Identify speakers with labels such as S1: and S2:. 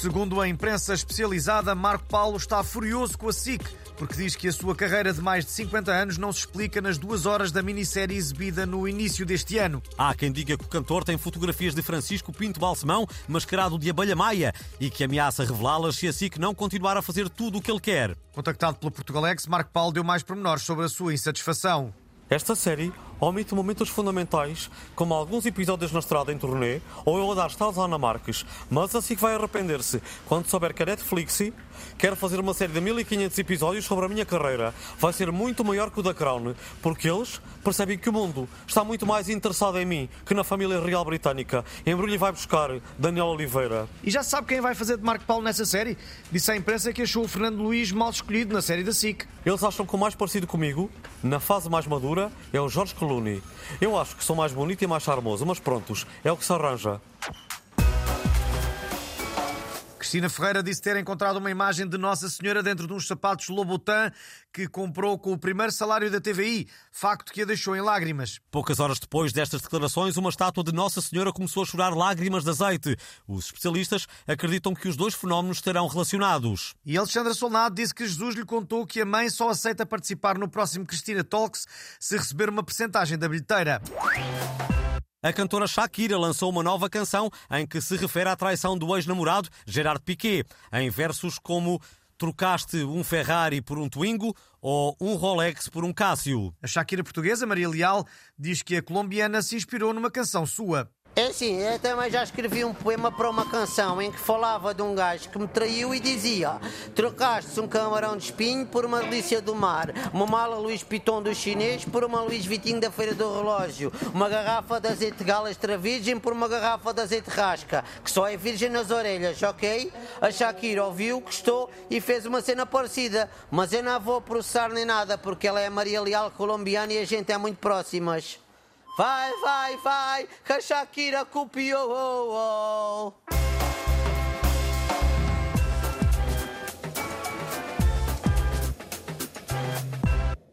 S1: Segundo a imprensa especializada, Marco Paulo está furioso com a SIC, porque diz que a sua carreira de mais de 50 anos não se explica nas duas horas da minissérie exibida no início deste ano.
S2: Há quem diga que o cantor tem fotografias de Francisco Pinto Balsemão mascarado de abelha maia e que ameaça revelá-las se a SIC não continuar a fazer tudo o que ele quer.
S1: Contactado pelo Portugalex, Marco Paulo deu mais pormenores sobre a sua insatisfação.
S3: Esta série omite momentos fundamentais, como alguns episódios na estrada em turnê ou eu a dar estalos a Ana Marques, mas assim que vai arrepender-se quando souber que a Netflix quer fazer uma série de 1500 episódios sobre a minha carreira. Vai ser muito maior que o da Crown, porque eles percebem que o mundo está muito mais interessado em mim que na família real britânica. Embrulho vai buscar Daniel Oliveira.
S1: E já sabe quem vai fazer de Marco Paulo nessa série? Disse à imprensa que achou o Fernando Luís mal escolhido na série da SIC.
S3: Eles acham que o mais parecido comigo, na fase mais madura, é o Jorge Clooney. Eu acho que sou mais bonito e mais charmoso, mas prontos, é o que se arranja.
S1: Cristina Ferreira disse ter encontrado uma imagem de Nossa Senhora dentro de uns sapatos Lobotan que comprou com o primeiro salário da TVI, facto que a deixou em lágrimas.
S2: Poucas horas depois destas declarações, uma estátua de Nossa Senhora começou a chorar lágrimas de azeite. Os especialistas acreditam que os dois fenómenos estarão relacionados.
S1: E Alexandra Solnado disse que Jesus lhe contou que a mãe só aceita participar no próximo Cristina Talks se receber uma percentagem da bilheteira.
S2: A cantora Shakira lançou uma nova canção em que se refere à traição do ex-namorado Gerard Piquet, em versos como trocaste um Ferrari por um Twingo ou um Rolex por um Cássio.
S1: A Shakira portuguesa, Maria Leal, diz que a colombiana se inspirou numa canção sua.
S4: É sim, eu também já escrevi um poema para uma canção em que falava de um gajo que me traiu e dizia: Trocaste um camarão de espinho por uma delícia do mar, uma mala Luís Piton do chinês por uma Luís Vitinho da Feira do Relógio, uma garrafa de azeite gala extra virgem por uma garrafa de azeite rasca, que só é virgem nas orelhas, ok? A Shakira ouviu, gostou e fez uma cena parecida, mas eu não vou processar nem nada porque ela é Maria Leal colombiana e a gente é muito próximas. Vai, vai, vai, que a Shakira copiou.